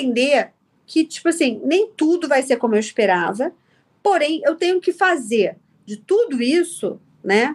entender que, tipo assim, nem tudo vai ser como eu esperava, porém, eu tenho que fazer de tudo isso, né?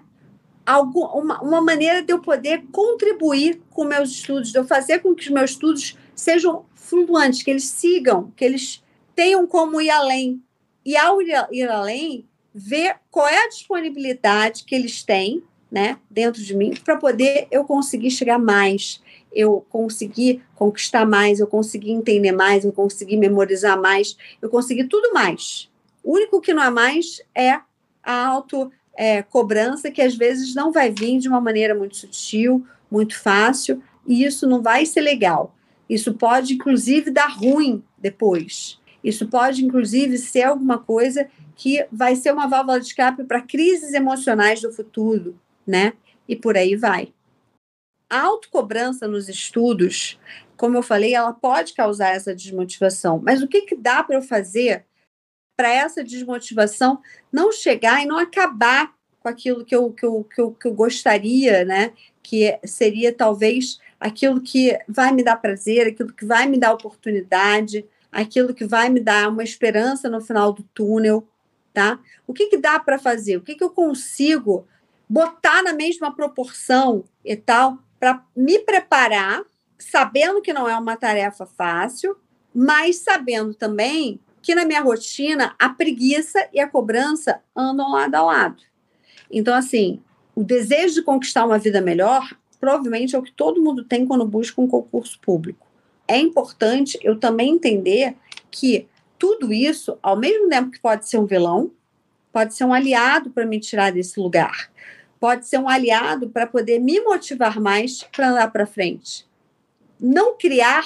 Algum, uma, uma maneira de eu poder contribuir com meus estudos, de eu fazer com que os meus estudos sejam flutuantes, que eles sigam, que eles tenham como ir além. E ao ir além, ver qual é a disponibilidade que eles têm né, dentro de mim para poder eu conseguir chegar mais, eu conseguir conquistar mais, eu conseguir entender mais, eu conseguir memorizar mais, eu conseguir tudo mais. O único que não é mais é a auto é, cobrança que às vezes não vai vir de uma maneira muito sutil, muito fácil, e isso não vai ser legal. Isso pode, inclusive, dar ruim depois. Isso pode, inclusive, ser alguma coisa que vai ser uma válvula de escape para crises emocionais do futuro, né? E por aí vai. Autocobrança nos estudos, como eu falei, ela pode causar essa desmotivação. Mas o que, que dá para eu fazer para essa desmotivação não chegar e não acabar com aquilo que eu, que eu, que eu, que eu gostaria, né? Que seria talvez aquilo que vai me dar prazer, aquilo que vai me dar oportunidade, aquilo que vai me dar uma esperança no final do túnel, tá? O que, que dá para fazer? O que, que eu consigo botar na mesma proporção e tal para me preparar, sabendo que não é uma tarefa fácil, mas sabendo também que na minha rotina a preguiça e a cobrança andam lado a lado. Então, assim, o desejo de conquistar uma vida melhor provavelmente é o que todo mundo tem quando busca um concurso público. É importante eu também entender que tudo isso, ao mesmo tempo que pode ser um vilão, pode ser um aliado para me tirar desse lugar pode ser um aliado para poder me motivar mais para andar para frente. Não criar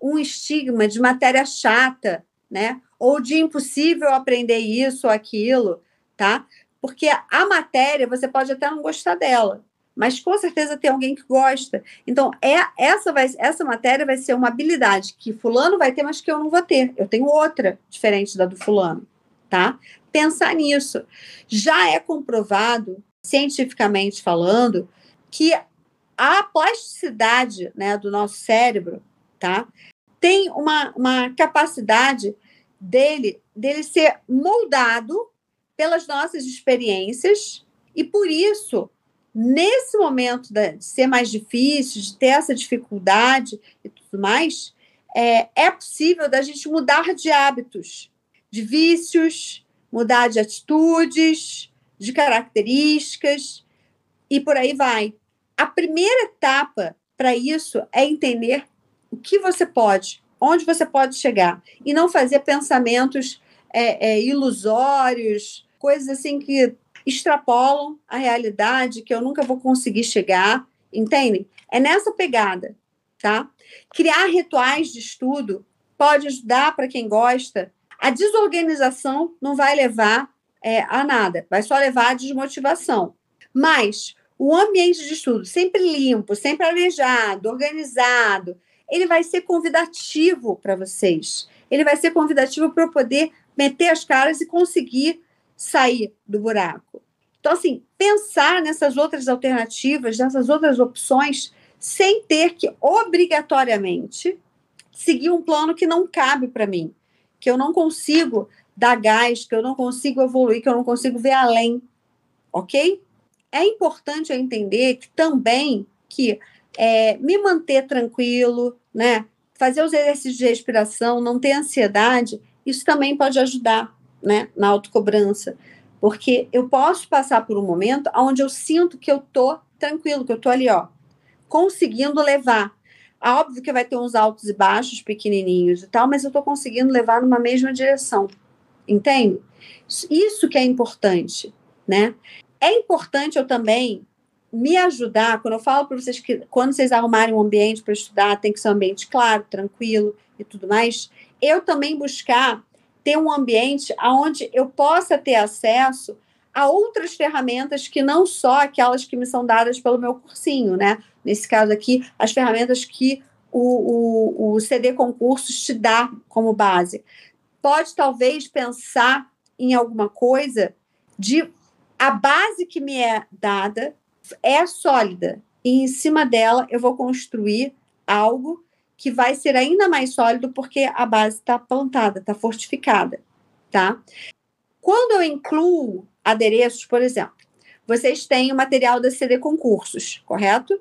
um estigma de matéria chata, né? Ou de impossível aprender isso ou aquilo, tá? Porque a matéria você pode até não gostar dela, mas com certeza tem alguém que gosta. Então, é essa vai essa matéria vai ser uma habilidade que fulano vai ter, mas que eu não vou ter. Eu tenho outra diferente da do fulano, tá? Pensar nisso. Já é comprovado cientificamente falando, que a plasticidade né, do nosso cérebro tá, tem uma, uma capacidade dele, dele ser moldado pelas nossas experiências, e por isso, nesse momento de ser mais difícil, de ter essa dificuldade e tudo mais, é, é possível da gente mudar de hábitos, de vícios, mudar de atitudes, de características e por aí vai. A primeira etapa para isso é entender o que você pode, onde você pode chegar, e não fazer pensamentos é, é, ilusórios, coisas assim que extrapolam a realidade, que eu nunca vou conseguir chegar, entendem? É nessa pegada, tá? Criar rituais de estudo pode ajudar para quem gosta. A desorganização não vai levar é, a nada, vai só levar à desmotivação. Mas o ambiente de estudo sempre limpo, sempre arejado, organizado, ele vai ser convidativo para vocês. Ele vai ser convidativo para poder meter as caras e conseguir sair do buraco. Então, assim, pensar nessas outras alternativas, nessas outras opções, sem ter que obrigatoriamente seguir um plano que não cabe para mim, que eu não consigo dar gás, que eu não consigo evoluir, que eu não consigo ver além, ok? É importante eu entender que também que é, me manter tranquilo, né? Fazer os exercícios de respiração, não ter ansiedade, isso também pode ajudar, né? Na autocobrança. Porque eu posso passar por um momento onde eu sinto que eu tô tranquilo, que eu tô ali, ó, conseguindo levar. Óbvio que vai ter uns altos e baixos pequenininhos e tal, mas eu tô conseguindo levar numa mesma direção. Entende? Isso que é importante, né? É importante eu também me ajudar, quando eu falo para vocês que quando vocês arrumarem um ambiente para estudar, tem que ser um ambiente claro, tranquilo e tudo mais, eu também buscar ter um ambiente onde eu possa ter acesso a outras ferramentas que não só aquelas que me são dadas pelo meu cursinho, né? Nesse caso aqui, as ferramentas que o, o, o CD Concursos te dá como base pode talvez pensar em alguma coisa de a base que me é dada é sólida e em cima dela eu vou construir algo que vai ser ainda mais sólido porque a base está plantada, está fortificada, tá? Quando eu incluo adereços, por exemplo, vocês têm o material da CD Concursos, correto?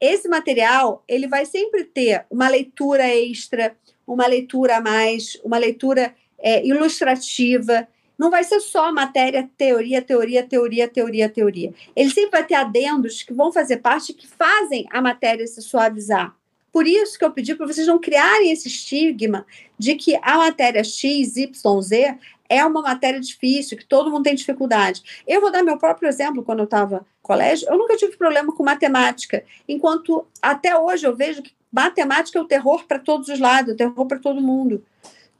Esse material, ele vai sempre ter uma leitura extra, uma leitura mais, uma leitura é, ilustrativa. Não vai ser só matéria, teoria, teoria, teoria, teoria, teoria. Ele sempre vai ter adendos que vão fazer parte, que fazem a matéria se suavizar. Por isso que eu pedi para vocês não criarem esse estigma de que a matéria X, Y, Z é uma matéria difícil, que todo mundo tem dificuldade. Eu vou dar meu próprio exemplo, quando eu estava colégio, eu nunca tive problema com matemática, enquanto até hoje eu vejo que matemática é o terror para todos os lados, o terror para todo mundo.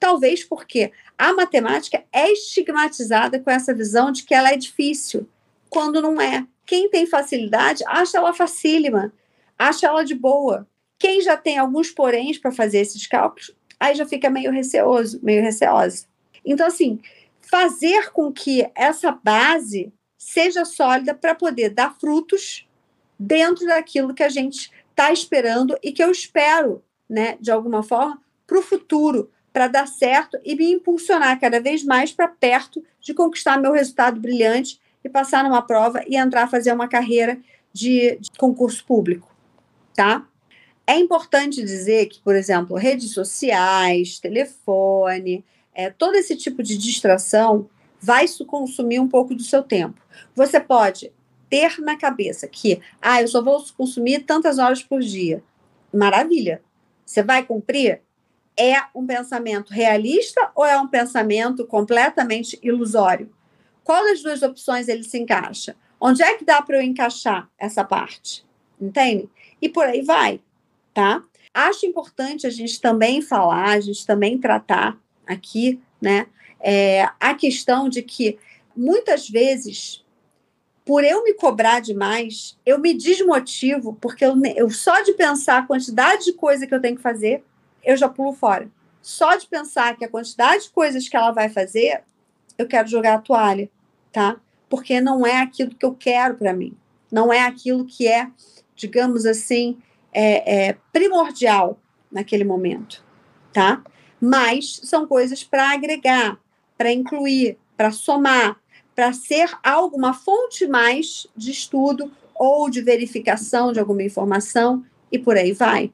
Talvez porque a matemática é estigmatizada com essa visão de que ela é difícil, quando não é. Quem tem facilidade acha ela facílima, acha ela de boa. Quem já tem alguns poréns para fazer esses cálculos, aí já fica meio receoso, meio receosa. Então, assim, fazer com que essa base seja sólida para poder dar frutos dentro daquilo que a gente está esperando e que eu espero, né, de alguma forma, para o futuro, para dar certo e me impulsionar cada vez mais para perto de conquistar meu resultado brilhante e passar numa prova e entrar a fazer uma carreira de, de concurso público, tá? É importante dizer que, por exemplo, redes sociais, telefone, é, todo esse tipo de distração vai consumir um pouco do seu tempo. Você pode ter na cabeça que, ah, eu só vou consumir tantas horas por dia. Maravilha. Você vai cumprir? É um pensamento realista ou é um pensamento completamente ilusório? Qual das duas opções ele se encaixa? Onde é que dá para eu encaixar essa parte? Entende? E por aí vai tá? Acho importante a gente também falar, a gente também tratar aqui, né, é, a questão de que muitas vezes, por eu me cobrar demais, eu me desmotivo, porque eu, eu só de pensar a quantidade de coisa que eu tenho que fazer, eu já pulo fora. Só de pensar que a quantidade de coisas que ela vai fazer, eu quero jogar a toalha, tá? Porque não é aquilo que eu quero para mim. Não é aquilo que é, digamos assim, é, é primordial naquele momento, tá? Mas são coisas para agregar, para incluir, para somar, para ser alguma fonte mais de estudo ou de verificação de alguma informação e por aí vai,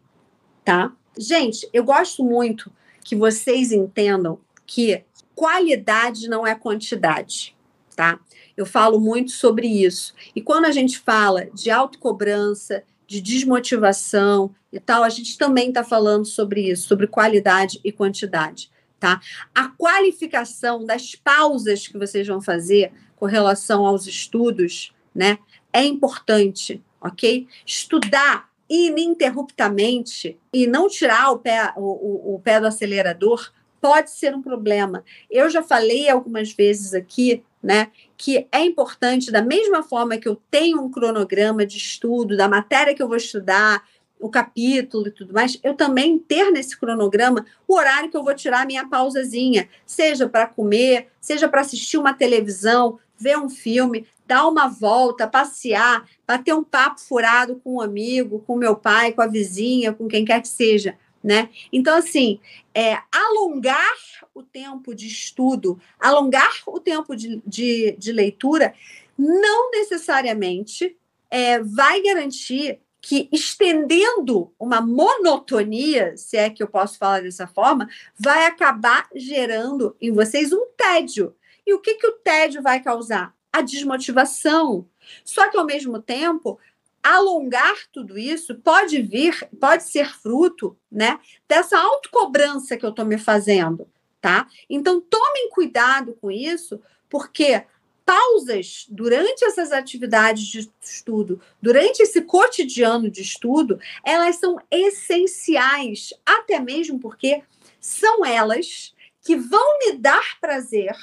tá? Gente, eu gosto muito que vocês entendam que qualidade não é quantidade, tá? Eu falo muito sobre isso. E quando a gente fala de autocobrança, de desmotivação e tal, a gente também está falando sobre isso, sobre qualidade e quantidade, tá? A qualificação das pausas que vocês vão fazer com relação aos estudos, né, é importante, ok? Estudar ininterruptamente e não tirar o pé, o, o pé do acelerador pode ser um problema. Eu já falei algumas vezes aqui né? Que é importante, da mesma forma que eu tenho um cronograma de estudo da matéria que eu vou estudar, o capítulo e tudo mais, eu também ter nesse cronograma o horário que eu vou tirar a minha pausazinha, seja para comer, seja para assistir uma televisão, ver um filme, dar uma volta, passear, bater um papo furado com um amigo, com meu pai, com a vizinha, com quem quer que seja né? Então, assim, é, alongar o tempo de estudo, alongar o tempo de, de, de leitura, não necessariamente é, vai garantir que estendendo uma monotonia, se é que eu posso falar dessa forma, vai acabar gerando em vocês um tédio. E o que, que o tédio vai causar? A desmotivação. Só que, ao mesmo tempo, alongar tudo isso pode vir, pode ser fruto, né, dessa autocobrança que eu estou me fazendo, tá? Então tomem cuidado com isso, porque pausas durante essas atividades de estudo, durante esse cotidiano de estudo, elas são essenciais, até mesmo porque são elas que vão me dar prazer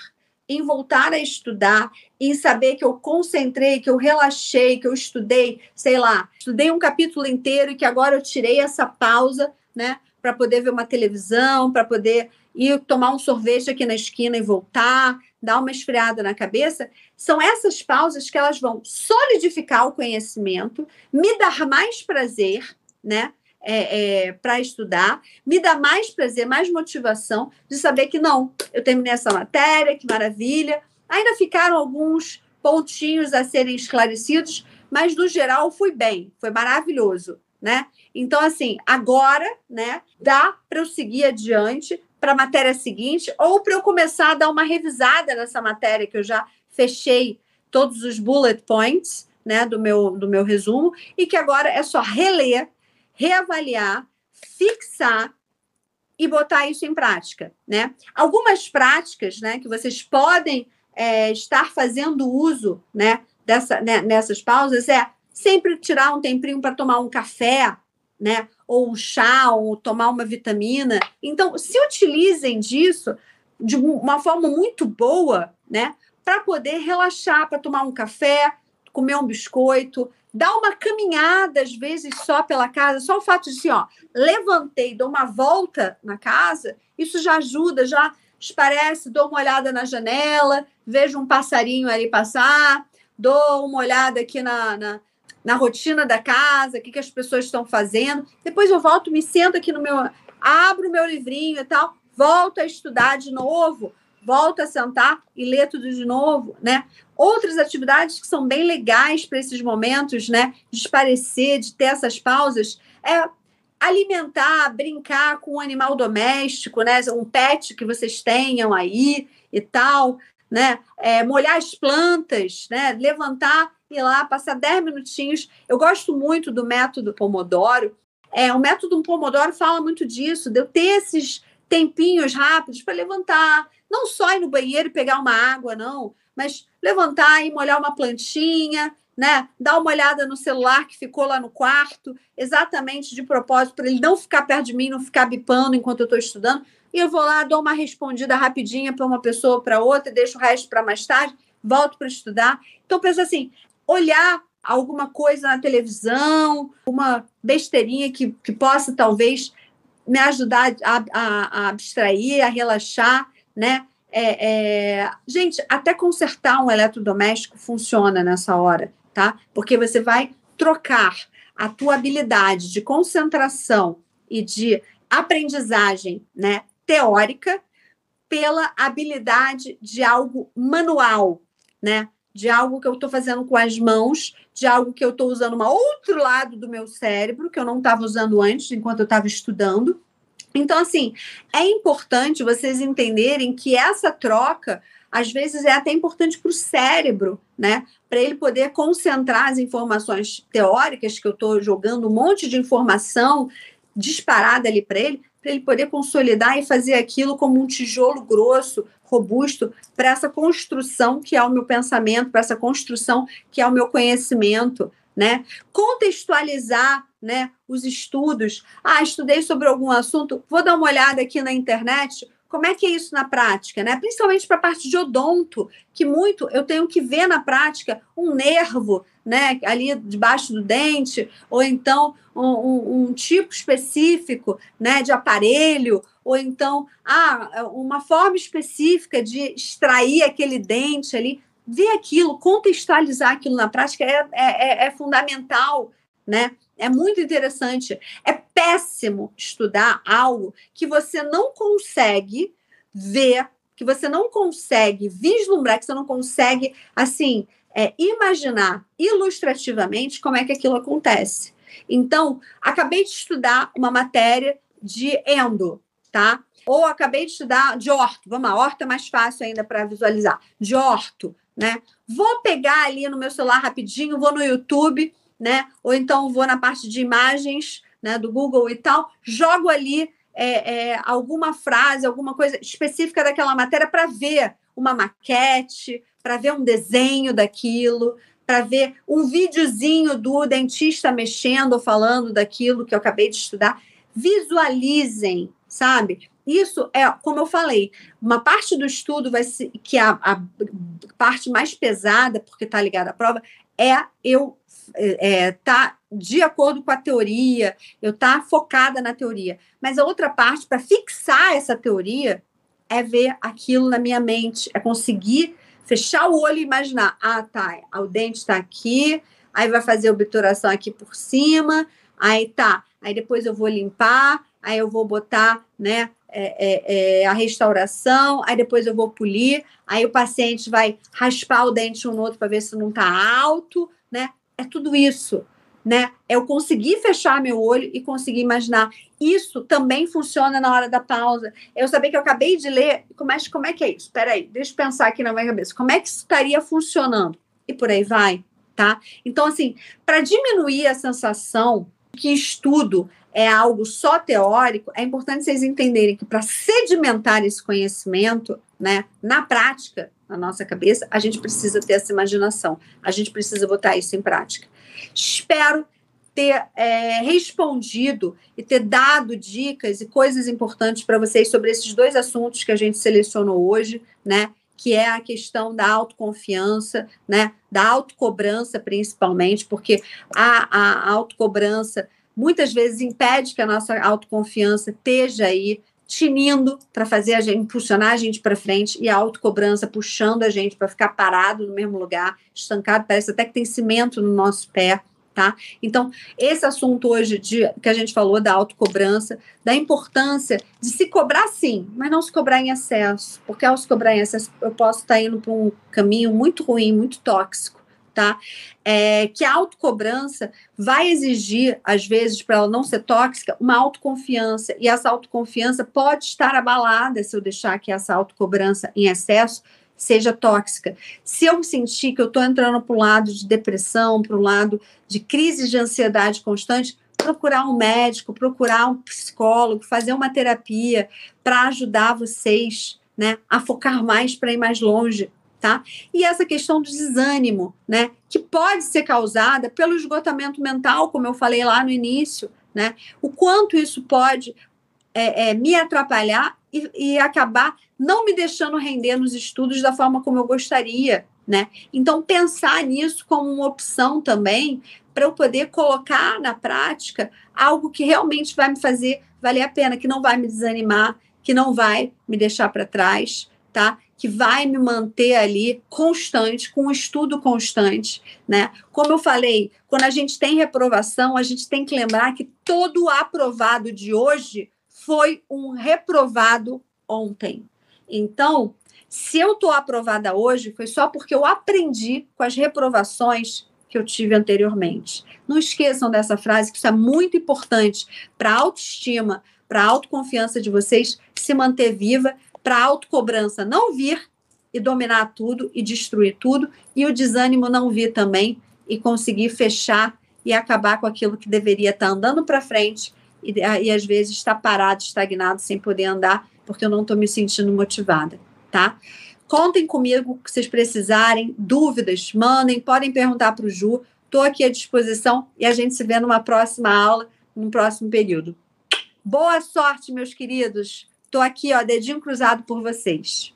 em voltar a estudar, em saber que eu concentrei, que eu relaxei, que eu estudei, sei lá, estudei um capítulo inteiro e que agora eu tirei essa pausa, né, para poder ver uma televisão, para poder ir tomar um sorvete aqui na esquina e voltar, dar uma esfriada na cabeça, são essas pausas que elas vão solidificar o conhecimento, me dar mais prazer, né? é, é, para estudar, me dá mais prazer, mais motivação de saber que não, eu terminei essa matéria, que maravilha. Ainda ficaram alguns pontinhos a serem esclarecidos, mas no geral fui bem, foi maravilhoso, né? Então, assim, agora, né, dá para eu seguir adiante para a matéria seguinte, ou para eu começar a dar uma revisada nessa matéria que eu já fechei todos os bullet points, né, do meu, do meu resumo, e que agora é só reler, reavaliar, fixar e botar isso em prática, né? Algumas práticas, né, que vocês podem é, estar fazendo uso, né, dessa, né, nessas pausas é sempre tirar um tempinho para tomar um café, né, ou um chá, ou tomar uma vitamina. Então, se utilizem disso de uma forma muito boa, né, para poder relaxar, para tomar um café, comer um biscoito, dar uma caminhada, às vezes, só pela casa, só o fato de assim, ó, levantei, dou uma volta na casa, isso já ajuda, já esparece, dou uma olhada na janela, vejo um passarinho ali passar, dou uma olhada aqui na, na, na rotina da casa, o que, que as pessoas estão fazendo. Depois eu volto, me sento aqui no meu. abro o meu livrinho e tal, volto a estudar de novo, volto a sentar e ler tudo de novo, né? Outras atividades que são bem legais para esses momentos, né? De esparecer, de ter essas pausas, é alimentar, brincar com um animal doméstico, né? Um pet que vocês tenham aí e tal, né? É, molhar as plantas, né? Levantar e lá, passar 10 minutinhos. Eu gosto muito do método Pomodoro. É, o método Pomodoro fala muito disso, de eu ter esses tempinhos rápidos para levantar, não só ir no banheiro e pegar uma água, não, mas levantar e molhar uma plantinha, né? Dar uma olhada no celular que ficou lá no quarto, exatamente de propósito, para ele não ficar perto de mim, não ficar bipando enquanto eu estou estudando. E eu vou lá, dou uma respondida rapidinha para uma pessoa para outra, deixo o resto para mais tarde, volto para estudar. Então, pensa assim: olhar alguma coisa na televisão, uma besteirinha que, que possa talvez me ajudar a, a, a abstrair, a relaxar, né? É, é... Gente, até consertar um eletrodoméstico funciona nessa hora, tá? Porque você vai trocar a tua habilidade de concentração e de aprendizagem, né, teórica pela habilidade de algo manual, né? De algo que eu estou fazendo com as mãos, de algo que eu estou usando um outro lado do meu cérebro que eu não estava usando antes, enquanto eu estava estudando, então, assim, é importante vocês entenderem que essa troca, às vezes, é até importante para o cérebro, né? Para ele poder concentrar as informações teóricas, que eu estou jogando um monte de informação disparada ali para ele, para ele poder consolidar e fazer aquilo como um tijolo grosso, robusto, para essa construção que é o meu pensamento, para essa construção que é o meu conhecimento, né? Contextualizar, né, os estudos. Ah, estudei sobre algum assunto, vou dar uma olhada aqui na internet. Como é que é isso na prática, né? Principalmente para a parte de odonto, que muito eu tenho que ver na prática um nervo, né, ali debaixo do dente, ou então um, um, um tipo específico, né, de aparelho, ou então ah, uma forma específica de extrair aquele dente ali ver aquilo, contextualizar aquilo na prática é, é, é, é fundamental, né? É muito interessante. É péssimo estudar algo que você não consegue ver, que você não consegue vislumbrar, que você não consegue, assim, é, imaginar ilustrativamente como é que aquilo acontece. Então, acabei de estudar uma matéria de endo, tá? Ou acabei de estudar de orto, vamos lá, orto é mais fácil ainda para visualizar. De orto, né? Vou pegar ali no meu celular rapidinho, vou no YouTube, né? Ou então vou na parte de imagens, né? Do Google e tal, jogo ali é, é, alguma frase, alguma coisa específica daquela matéria para ver uma maquete, para ver um desenho daquilo, para ver um videozinho do dentista mexendo ou falando daquilo que eu acabei de estudar. Visualizem, sabe? Isso é, como eu falei, uma parte do estudo vai que a, a parte mais pesada, porque está ligada à prova, é eu é, tá de acordo com a teoria, eu tá focada na teoria. Mas a outra parte, para fixar essa teoria, é ver aquilo na minha mente, é conseguir fechar o olho e imaginar, ah, tá, o dente está aqui, aí vai fazer obturação aqui por cima, aí tá, aí depois eu vou limpar, aí eu vou botar, né, é, é, é, a restauração, aí depois eu vou polir, aí o paciente vai raspar o dente um no outro para ver se não está alto, né? É tudo isso, né? Eu conseguir fechar meu olho e conseguir imaginar. Isso também funciona na hora da pausa. Eu saber que eu acabei de ler, como é, como é que é isso? Espera aí, deixa eu pensar aqui na minha cabeça. Como é que isso estaria funcionando? E por aí vai, tá? Então, assim, para diminuir a sensação que estudo é algo só teórico, é importante vocês entenderem que para sedimentar esse conhecimento, né, na prática, na nossa cabeça, a gente precisa ter essa imaginação, a gente precisa botar isso em prática. Espero ter é, respondido e ter dado dicas e coisas importantes para vocês sobre esses dois assuntos que a gente selecionou hoje, né? Que é a questão da autoconfiança, né? Da autocobrança, principalmente, porque a, a autocobrança muitas vezes impede que a nossa autoconfiança esteja aí tinindo para fazer a gente impulsionar a gente para frente e a autocobrança puxando a gente para ficar parado no mesmo lugar, estancado, parece até que tem cimento no nosso pé, tá? Então, esse assunto hoje de que a gente falou da autocobrança, da importância de se cobrar sim, mas não se cobrar em excesso, porque ao se cobrar em excesso eu posso estar indo para um caminho muito ruim, muito tóxico tá? É, que a autocobrança vai exigir, às vezes, para ela não ser tóxica, uma autoconfiança. E essa autoconfiança pode estar abalada se eu deixar que essa autocobrança em excesso seja tóxica. Se eu sentir que eu estou entrando para o lado de depressão, para o lado de crise de ansiedade constante, procurar um médico, procurar um psicólogo, fazer uma terapia para ajudar vocês né, a focar mais para ir mais longe, tá? E essa questão do desânimo, né? Que pode ser causada pelo esgotamento mental, como eu falei lá no início, né? O quanto isso pode é, é, me atrapalhar e, e acabar não me deixando render nos estudos da forma como eu gostaria, né? Então, pensar nisso como uma opção também para eu poder colocar na prática algo que realmente vai me fazer valer a pena, que não vai me desanimar, que não vai me deixar para trás, tá? que vai me manter ali constante, com um estudo constante, né? Como eu falei, quando a gente tem reprovação, a gente tem que lembrar que todo aprovado de hoje foi um reprovado ontem. Então, se eu estou aprovada hoje, foi só porque eu aprendi com as reprovações que eu tive anteriormente. Não esqueçam dessa frase, que isso é muito importante para a autoestima, para a autoconfiança de vocês se manter viva para a autocobrança não vir e dominar tudo e destruir tudo, e o desânimo não vir também e conseguir fechar e acabar com aquilo que deveria estar tá andando para frente e, e às vezes está parado, estagnado, sem poder andar, porque eu não estou me sentindo motivada, tá? Contem comigo que vocês precisarem, dúvidas, mandem, podem perguntar para o Ju, estou aqui à disposição e a gente se vê numa próxima aula, num próximo período. Boa sorte, meus queridos! Estou aqui, ó, dedinho cruzado por vocês.